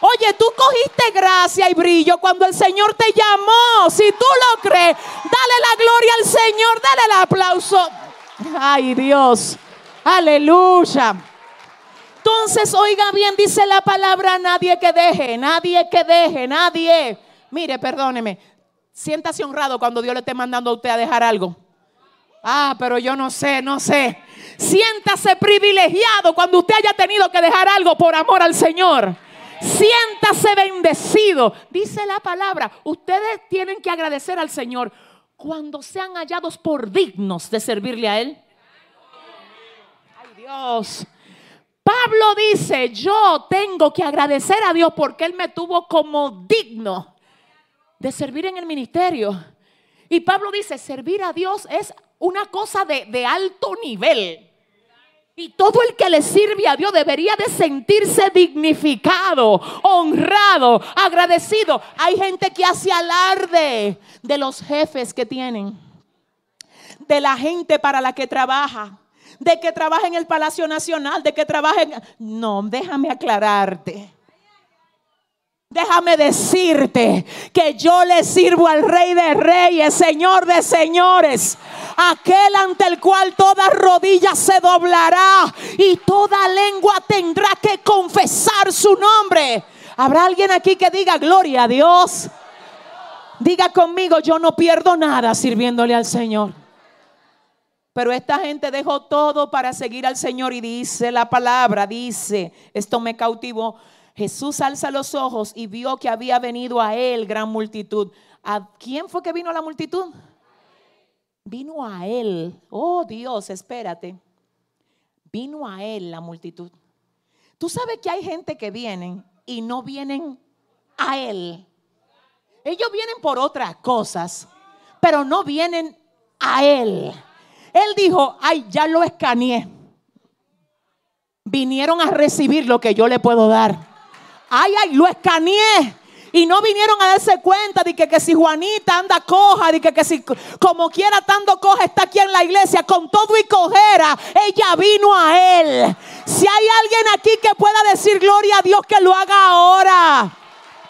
A: Oye, tú cogiste gracia y brillo cuando el Señor te llamó. Si tú lo crees, dale la gloria al Señor, dale el aplauso. Ay, Dios. Aleluya. Entonces, oiga bien, dice la palabra, nadie que deje, nadie que deje, nadie. Mire, perdóneme, siéntase honrado cuando Dios le esté mandando a usted a dejar algo. Ah, pero yo no sé, no sé. Siéntase privilegiado cuando usted haya tenido que dejar algo por amor al Señor. Siéntase bendecido. Dice la palabra, ustedes tienen que agradecer al Señor cuando sean hallados por dignos de servirle a Él. Ay Dios. Pablo dice, yo tengo que agradecer a Dios porque Él me tuvo como digno de servir en el ministerio. Y Pablo dice, servir a Dios es una cosa de, de alto nivel. Y todo el que le sirve a Dios debería de sentirse dignificado, honrado, agradecido. Hay gente que hace alarde de los jefes que tienen, de la gente para la que trabaja, de que trabaja en el Palacio Nacional, de que trabaja en... No, déjame aclararte. Déjame decirte que yo le sirvo al Rey de Reyes, Señor de Señores, aquel ante el cual toda rodilla se doblará y toda lengua tendrá que confesar su nombre. ¿Habrá alguien aquí que diga gloria a Dios? Diga conmigo, yo no pierdo nada sirviéndole al Señor. Pero esta gente dejó todo para seguir al Señor y dice la palabra, dice, esto me cautivó. Jesús alza los ojos y vio que había venido a él gran multitud. ¿A quién fue que vino la multitud? Vino a él. Oh Dios, espérate. Vino a él la multitud. Tú sabes que hay gente que vienen y no vienen a él. Ellos vienen por otras cosas, pero no vienen a él. Él dijo, ay, ya lo escaneé. Vinieron a recibir lo que yo le puedo dar. Ay, ay, lo escaneé. Y no vinieron a darse cuenta de que, que si Juanita anda coja, de que, que si como quiera estando coja está aquí en la iglesia con todo y cojera, ella vino a él. Si hay alguien aquí que pueda decir gloria a Dios, que lo haga ahora.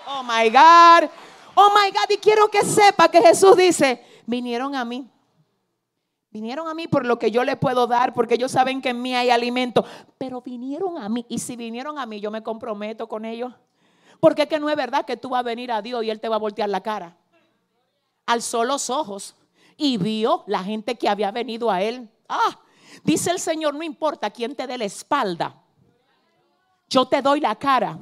A: Oh my God. Oh my God. Y quiero que sepa que Jesús dice, vinieron a mí. Vinieron a mí por lo que yo le puedo dar, porque ellos saben que en mí hay alimento. Pero vinieron a mí. Y si vinieron a mí, yo me comprometo con ellos. Porque es que no es verdad que tú vas a venir a Dios y Él te va a voltear la cara. Alzó los ojos y vio la gente que había venido a Él. Ah, dice el Señor, no importa quién te dé la espalda. Yo te doy la cara.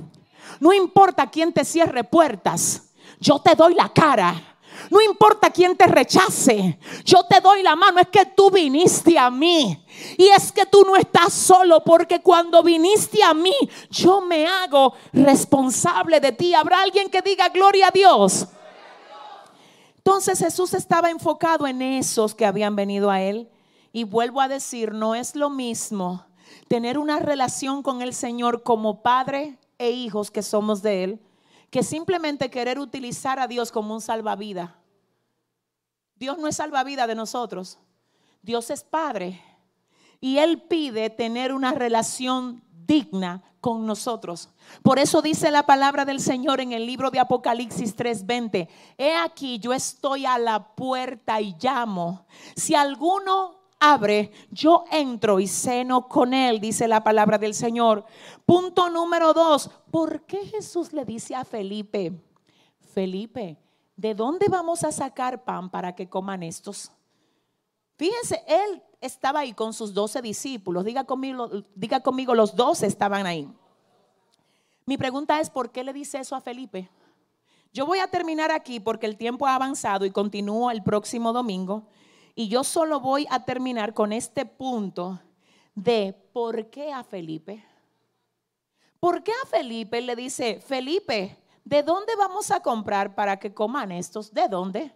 A: No importa quién te cierre puertas. Yo te doy la cara. No importa quién te rechace, yo te doy la mano. Es que tú viniste a mí. Y es que tú no estás solo porque cuando viniste a mí, yo me hago responsable de ti. ¿Habrá alguien que diga gloria a Dios? Entonces Jesús estaba enfocado en esos que habían venido a él. Y vuelvo a decir, no es lo mismo tener una relación con el Señor como padre e hijos que somos de Él que simplemente querer utilizar a Dios como un salvavidas. Dios no es salvavidas de nosotros. Dios es Padre. Y Él pide tener una relación digna con nosotros. Por eso dice la palabra del Señor en el libro de Apocalipsis 3:20. He aquí, yo estoy a la puerta y llamo. Si alguno abre, yo entro y ceno con él, dice la palabra del Señor. Punto número dos, ¿por qué Jesús le dice a Felipe, Felipe, ¿de dónde vamos a sacar pan para que coman estos? Fíjense, él estaba ahí con sus doce discípulos. Diga conmigo, los doce estaban ahí. Mi pregunta es, ¿por qué le dice eso a Felipe? Yo voy a terminar aquí porque el tiempo ha avanzado y continúo el próximo domingo. Y yo solo voy a terminar con este punto de por qué a Felipe. ¿Por qué a Felipe le dice, Felipe, ¿de dónde vamos a comprar para que coman estos? ¿De dónde?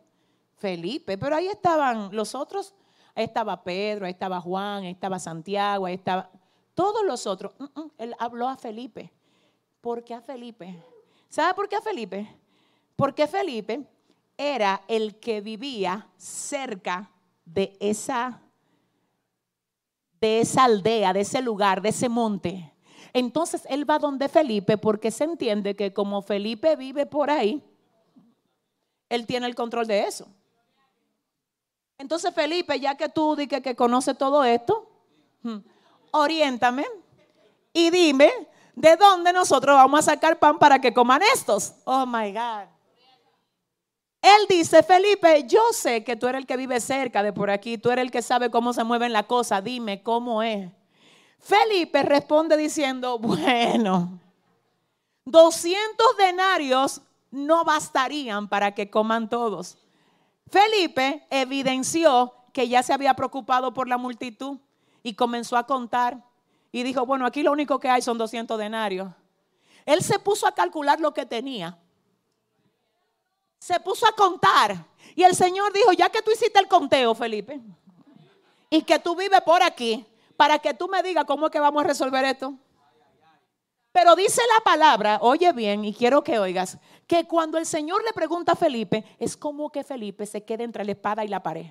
A: Felipe, pero ahí estaban los otros. Ahí estaba Pedro, ahí estaba Juan, ahí estaba Santiago, ahí estaba todos los otros. Mm, mm, él habló a Felipe. ¿Por qué a Felipe? ¿Sabe por qué a Felipe? Porque Felipe era el que vivía cerca de esa, de esa aldea, de ese lugar, de ese monte. Entonces él va donde Felipe porque se entiende que como Felipe vive por ahí, él tiene el control de eso. Entonces Felipe, ya que tú dices que conoce todo esto, hmm, oriéntame y dime de dónde nosotros vamos a sacar pan para que coman estos. Oh my God. Él dice, Felipe, yo sé que tú eres el que vive cerca de por aquí, tú eres el que sabe cómo se mueven las cosas, dime cómo es. Felipe responde diciendo, bueno, 200 denarios no bastarían para que coman todos. Felipe evidenció que ya se había preocupado por la multitud y comenzó a contar y dijo, bueno, aquí lo único que hay son 200 denarios. Él se puso a calcular lo que tenía se puso a contar. Y el Señor dijo, ya que tú hiciste el conteo, Felipe, y que tú vives por aquí, para que tú me digas cómo es que vamos a resolver esto. Pero dice la palabra, oye bien, y quiero que oigas, que cuando el Señor le pregunta a Felipe, es como que Felipe se quede entre la espada y la pared.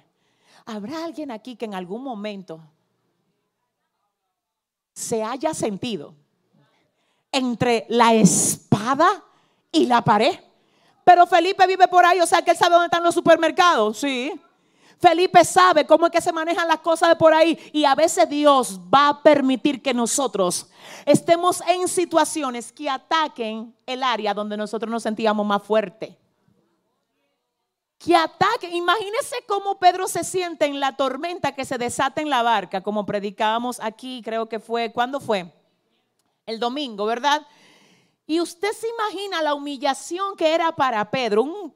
A: ¿Habrá alguien aquí que en algún momento se haya sentido entre la espada y la paré. Pero Felipe vive por ahí, o sea que él sabe dónde están los supermercados, sí. Felipe sabe cómo es que se manejan las cosas de por ahí y a veces Dios va a permitir que nosotros estemos en situaciones que ataquen el área donde nosotros nos sentíamos más fuerte. Que ataquen. Imagínese cómo Pedro se siente en la tormenta que se desata en la barca, como predicábamos aquí, creo que fue, ¿cuándo fue? El domingo, ¿verdad? Y usted se imagina la humillación que era para Pedro, un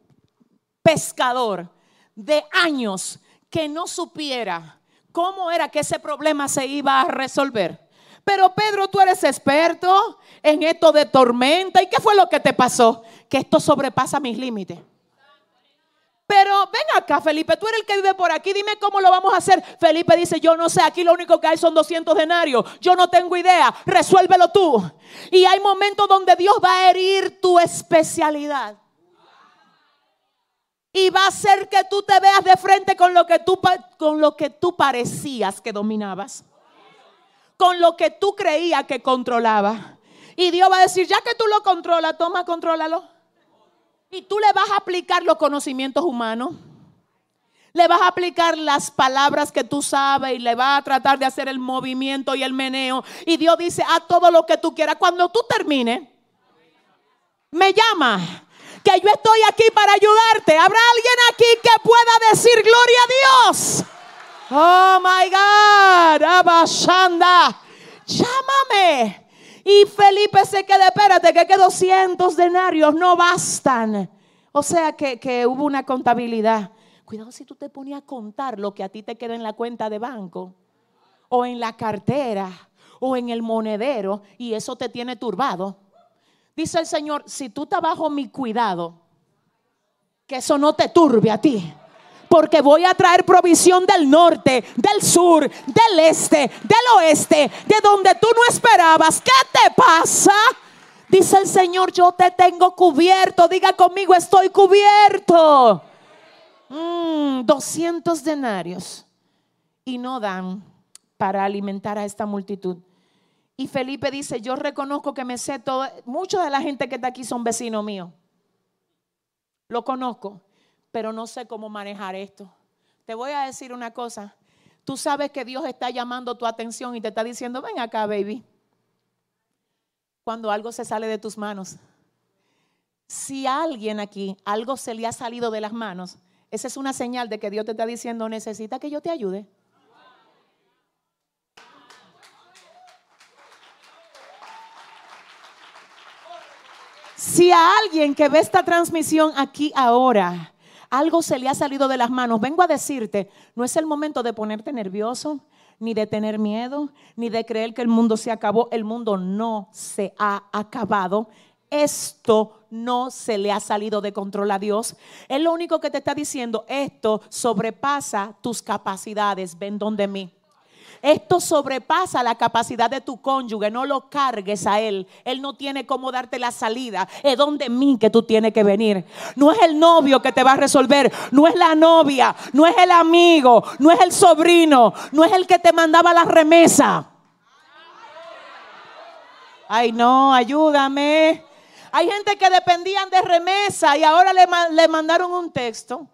A: pescador de años que no supiera cómo era que ese problema se iba a resolver. Pero Pedro, tú eres experto en esto de tormenta. ¿Y qué fue lo que te pasó? Que esto sobrepasa mis límites. Pero ven acá, Felipe, tú eres el que vive por aquí, dime cómo lo vamos a hacer. Felipe dice, yo no sé, aquí lo único que hay son 200 denarios, yo no tengo idea, resuélvelo tú. Y hay momentos donde Dios va a herir tu especialidad. Y va a hacer que tú te veas de frente con lo que tú, con lo que tú parecías que dominabas. Con lo que tú creías que controlaba. Y Dios va a decir, ya que tú lo controlas, toma, contrólalo. Y tú le vas a aplicar los conocimientos humanos. Le vas a aplicar las palabras que tú sabes y le vas a tratar de hacer el movimiento y el meneo. Y Dios dice, a todo lo que tú quieras. Cuando tú termines, me llama. Que yo estoy aquí para ayudarte. ¿Habrá alguien aquí que pueda decir gloria a Dios? Oh my God. Abashanda. Llámame. Y Felipe se queda, espérate, que, que 200 denarios no bastan. O sea que, que hubo una contabilidad. Cuidado si tú te pones a contar lo que a ti te queda en la cuenta de banco, o en la cartera, o en el monedero, y eso te tiene turbado. Dice el Señor, si tú estás bajo mi cuidado, que eso no te turbe a ti porque voy a traer provisión del norte, del sur, del este, del oeste, de donde tú no esperabas. ¿Qué te pasa? Dice el Señor, yo te tengo cubierto. Diga conmigo, estoy cubierto. 200 mm, denarios. Y no dan para alimentar a esta multitud. Y Felipe dice, yo reconozco que me sé todo. Mucha de la gente que está aquí son vecinos míos. Lo conozco pero no sé cómo manejar esto. Te voy a decir una cosa. Tú sabes que Dios está llamando tu atención y te está diciendo, ven acá, baby. Cuando algo se sale de tus manos. Si a alguien aquí algo se le ha salido de las manos, esa es una señal de que Dios te está diciendo, necesita que yo te ayude. Si a alguien que ve esta transmisión aquí ahora algo se le ha salido de las manos, vengo a decirte, no es el momento de ponerte nervioso, ni de tener miedo, ni de creer que el mundo se acabó. El mundo no se ha acabado. Esto no se le ha salido de control a Dios. Es lo único que te está diciendo, esto sobrepasa tus capacidades, ven donde mí. Esto sobrepasa la capacidad de tu cónyuge. No lo cargues a él. Él no tiene cómo darte la salida. Es donde mí que tú tienes que venir. No es el novio que te va a resolver. No es la novia. No es el amigo. No es el sobrino. No es el que te mandaba la remesa. Ay, no, ayúdame. Hay gente que dependían de remesa y ahora le, le mandaron un texto.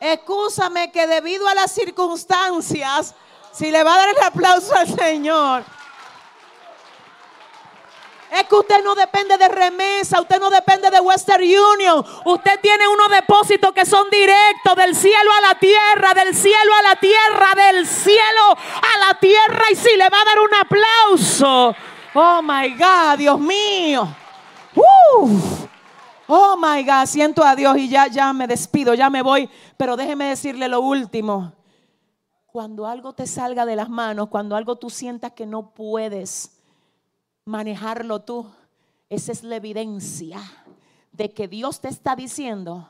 A: Excúsame que debido a las circunstancias si le va a dar el aplauso al Señor. Es que usted no depende de remesa, usted no depende de Western Union. Usted tiene unos depósitos que son directos del cielo a la tierra, del cielo a la tierra, del cielo a la tierra. Y si le va a dar un aplauso. Oh my God, Dios mío. Oh my God, siento a Dios y ya, ya me despido, ya me voy. Pero déjeme decirle lo último. Cuando algo te salga de las manos, cuando algo tú sientas que no puedes manejarlo tú, esa es la evidencia de que Dios te está diciendo,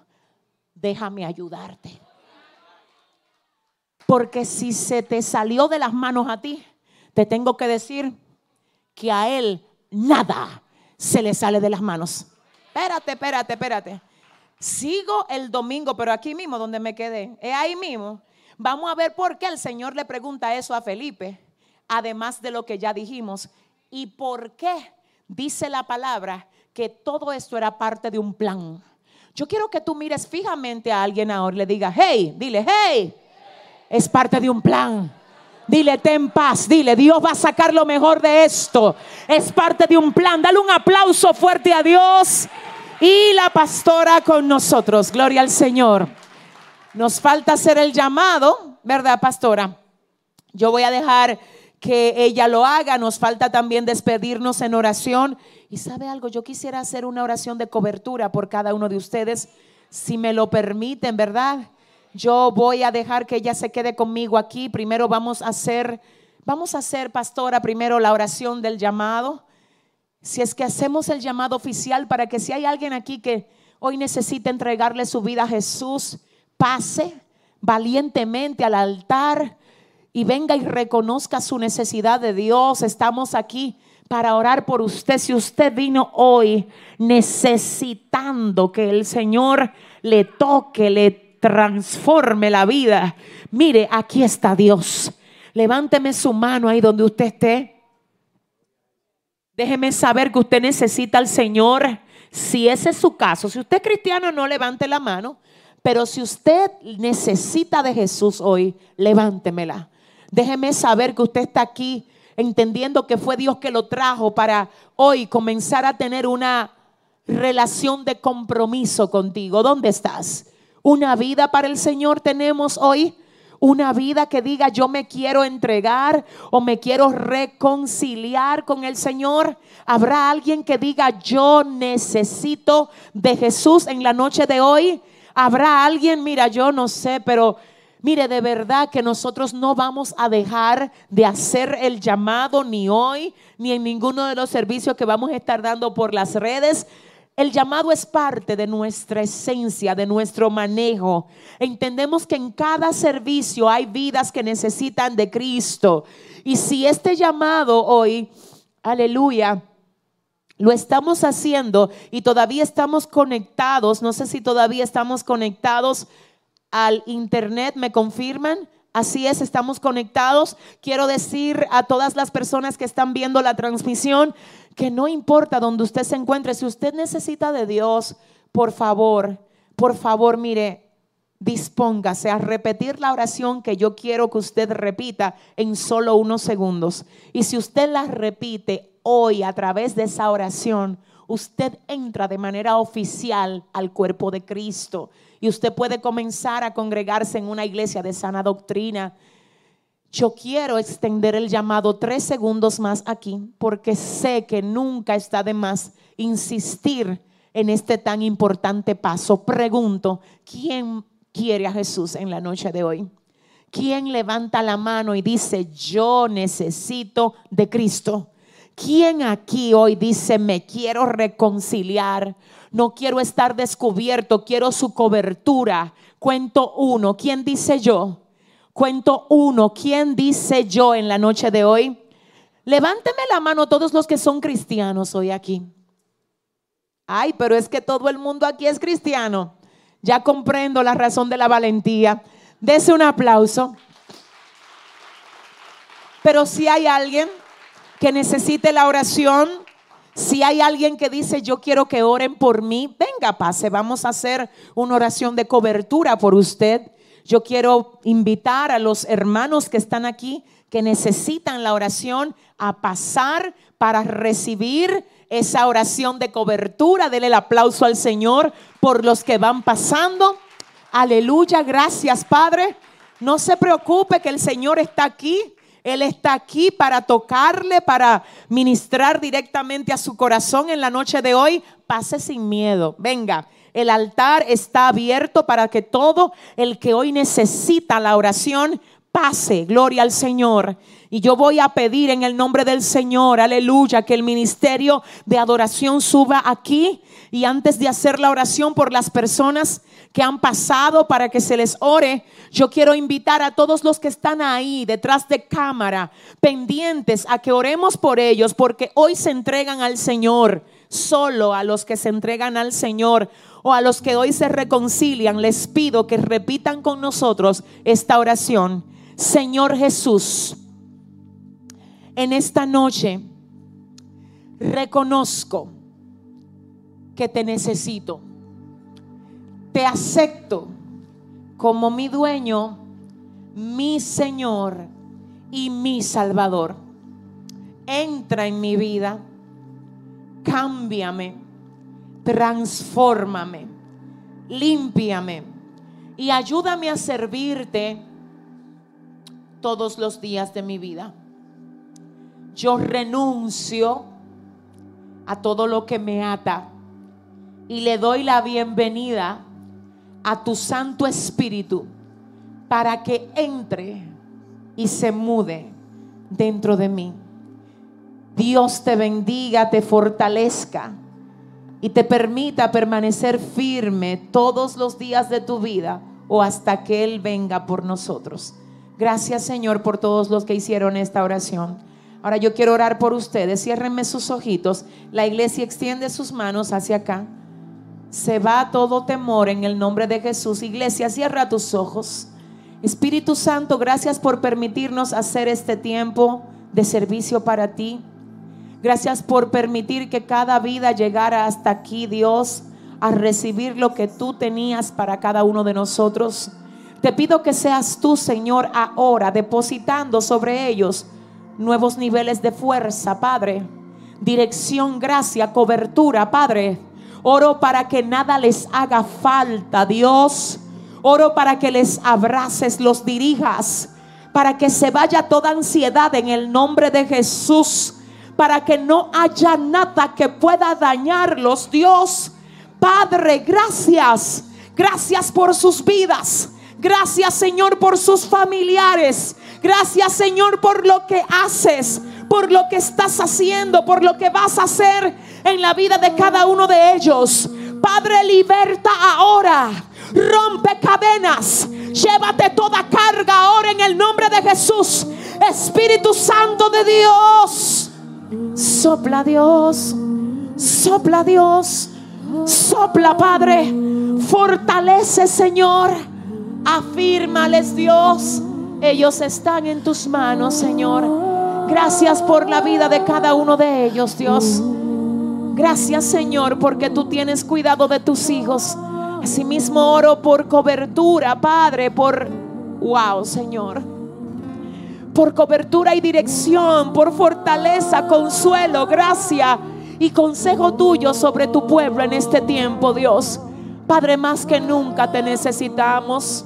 A: déjame ayudarte. Porque si se te salió de las manos a ti, te tengo que decir que a Él nada se le sale de las manos. Espérate, espérate, espérate. Sigo el domingo, pero aquí mismo donde me quedé, es ahí mismo. Vamos a ver por qué el Señor le pregunta eso a Felipe, además de lo que ya dijimos. ¿Y por qué dice la palabra que todo esto era parte de un plan. Yo quiero que tú mires fijamente a alguien ahora y le diga, hey, dile, hey, es parte de un plan. Dile, ten paz, dile, Dios va a sacar lo mejor de esto. Es parte de un plan. Dale un aplauso fuerte a Dios. Y la pastora con nosotros. Gloria al Señor. Nos falta hacer el llamado, ¿verdad, pastora? Yo voy a dejar que ella lo haga. Nos falta también despedirnos en oración. Y sabe algo, yo quisiera hacer una oración de cobertura por cada uno de ustedes, si me lo permiten, ¿verdad? Yo voy a dejar que ella se quede conmigo aquí. Primero vamos a hacer, vamos a hacer, pastora, primero la oración del llamado. Si es que hacemos el llamado oficial para que si hay alguien aquí que hoy necesita entregarle su vida a Jesús, pase valientemente al altar y venga y reconozca su necesidad de Dios. Estamos aquí para orar por usted. Si usted vino hoy necesitando que el Señor le toque, le transforme la vida. Mire, aquí está Dios. Levánteme su mano ahí donde usted esté. Déjeme saber que usted necesita al Señor. Si ese es su caso, si usted es cristiano, no levante la mano. Pero si usted necesita de Jesús hoy, levántemela. Déjeme saber que usted está aquí entendiendo que fue Dios que lo trajo para hoy comenzar a tener una relación de compromiso contigo. ¿Dónde estás? Una vida para el Señor tenemos hoy. Una vida que diga yo me quiero entregar o me quiero reconciliar con el Señor. Habrá alguien que diga yo necesito de Jesús en la noche de hoy. Habrá alguien, mira, yo no sé, pero Mire, de verdad que nosotros no vamos a dejar de hacer el llamado ni hoy, ni en ninguno de los servicios que vamos a estar dando por las redes. El llamado es parte de nuestra esencia, de nuestro manejo. Entendemos que en cada servicio hay vidas que necesitan de Cristo. Y si este llamado hoy, aleluya, lo estamos haciendo y todavía estamos conectados, no sé si todavía estamos conectados al internet, ¿me confirman? Así es, estamos conectados. Quiero decir a todas las personas que están viendo la transmisión que no importa donde usted se encuentre, si usted necesita de Dios, por favor, por favor, mire, dispóngase a repetir la oración que yo quiero que usted repita en solo unos segundos. Y si usted la repite hoy a través de esa oración, usted entra de manera oficial al cuerpo de Cristo y usted puede comenzar a congregarse en una iglesia de sana doctrina. Yo quiero extender el llamado tres segundos más aquí porque sé que nunca está de más insistir en este tan importante paso. Pregunto, ¿quién quiere a Jesús en la noche de hoy? ¿Quién levanta la mano y dice, yo necesito de Cristo? ¿Quién aquí hoy dice, me quiero reconciliar? no quiero estar descubierto, quiero su cobertura. Cuento uno, ¿quién dice yo? Cuento uno, ¿quién dice yo en la noche de hoy? Levánteme la mano todos los que son cristianos hoy aquí. Ay, pero es que todo el mundo aquí es cristiano. Ya comprendo la razón de la valentía. Dese un aplauso. Pero si hay alguien que necesite la oración, si hay alguien que dice, yo quiero que oren por mí, venga, pase, vamos a hacer una oración de cobertura por usted. Yo quiero invitar a los hermanos que están aquí, que necesitan la oración, a pasar para recibir esa oración de cobertura. Dele el aplauso al Señor por los que van pasando. Aleluya, gracias Padre. No se preocupe que el Señor está aquí. Él está aquí para tocarle, para ministrar directamente a su corazón en la noche de hoy. Pase sin miedo. Venga, el altar está abierto para que todo el que hoy necesita la oración pase. Gloria al Señor. Y yo voy a pedir en el nombre del Señor, aleluya, que el ministerio de adoración suba aquí. Y antes de hacer la oración por las personas que han pasado para que se les ore, yo quiero invitar a todos los que están ahí detrás de cámara, pendientes a que oremos por ellos, porque hoy se entregan al Señor. Solo a los que se entregan al Señor o a los que hoy se reconcilian, les pido que repitan con nosotros esta oración. Señor Jesús, en esta noche reconozco que te necesito. Te acepto como mi dueño, mi Señor y mi Salvador. Entra en mi vida, cámbiame, transfórmame, límpiame y ayúdame a servirte todos los días de mi vida. Yo renuncio a todo lo que me ata y le doy la bienvenida a tu Santo Espíritu para que entre y se mude dentro de mí. Dios te bendiga, te fortalezca y te permita permanecer firme todos los días de tu vida o hasta que Él venga por nosotros. Gracias Señor por todos los que hicieron esta oración. Ahora yo quiero orar por ustedes. Ciérrenme sus ojitos. La iglesia extiende sus manos hacia acá. Se va todo temor en el nombre de Jesús. Iglesia, cierra tus ojos. Espíritu Santo, gracias por permitirnos hacer este tiempo de servicio para ti. Gracias por permitir que cada vida llegara hasta aquí, Dios, a recibir lo que tú tenías para cada uno de nosotros. Te pido que seas tú, Señor, ahora depositando sobre ellos nuevos niveles de fuerza, Padre. Dirección, gracia, cobertura, Padre. Oro para que nada les haga falta, Dios. Oro para que les abraces, los dirijas, para que se vaya toda ansiedad en el nombre de Jesús, para que no haya nada que pueda dañarlos, Dios. Padre, gracias. Gracias por sus vidas. Gracias Señor por sus familiares. Gracias Señor por lo que haces, por lo que estás haciendo, por lo que vas a hacer en la vida de cada uno de ellos. Padre, liberta ahora. Rompe cadenas. Llévate toda carga ahora en el nombre de Jesús. Espíritu Santo de Dios. Sopla Dios. Sopla Dios. Sopla Padre. Fortalece Señor Afírmales, Dios. Ellos están en tus manos, Señor. Gracias por la vida de cada uno de ellos, Dios. Gracias, Señor, porque tú tienes cuidado de tus hijos. Asimismo oro por cobertura, Padre, por, wow, Señor. Por cobertura y dirección, por fortaleza, consuelo, gracia y consejo tuyo sobre tu pueblo en este tiempo, Dios. Padre, más que nunca te necesitamos.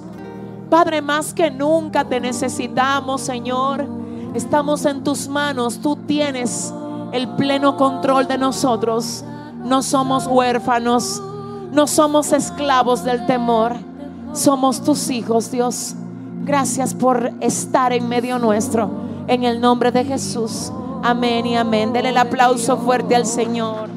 A: Padre, más que nunca te necesitamos, Señor. Estamos en tus manos. Tú tienes el pleno control de nosotros. No somos huérfanos. No somos esclavos del temor. Somos tus hijos, Dios. Gracias por estar en medio nuestro. En el nombre de Jesús. Amén y amén. Dele el aplauso fuerte al Señor.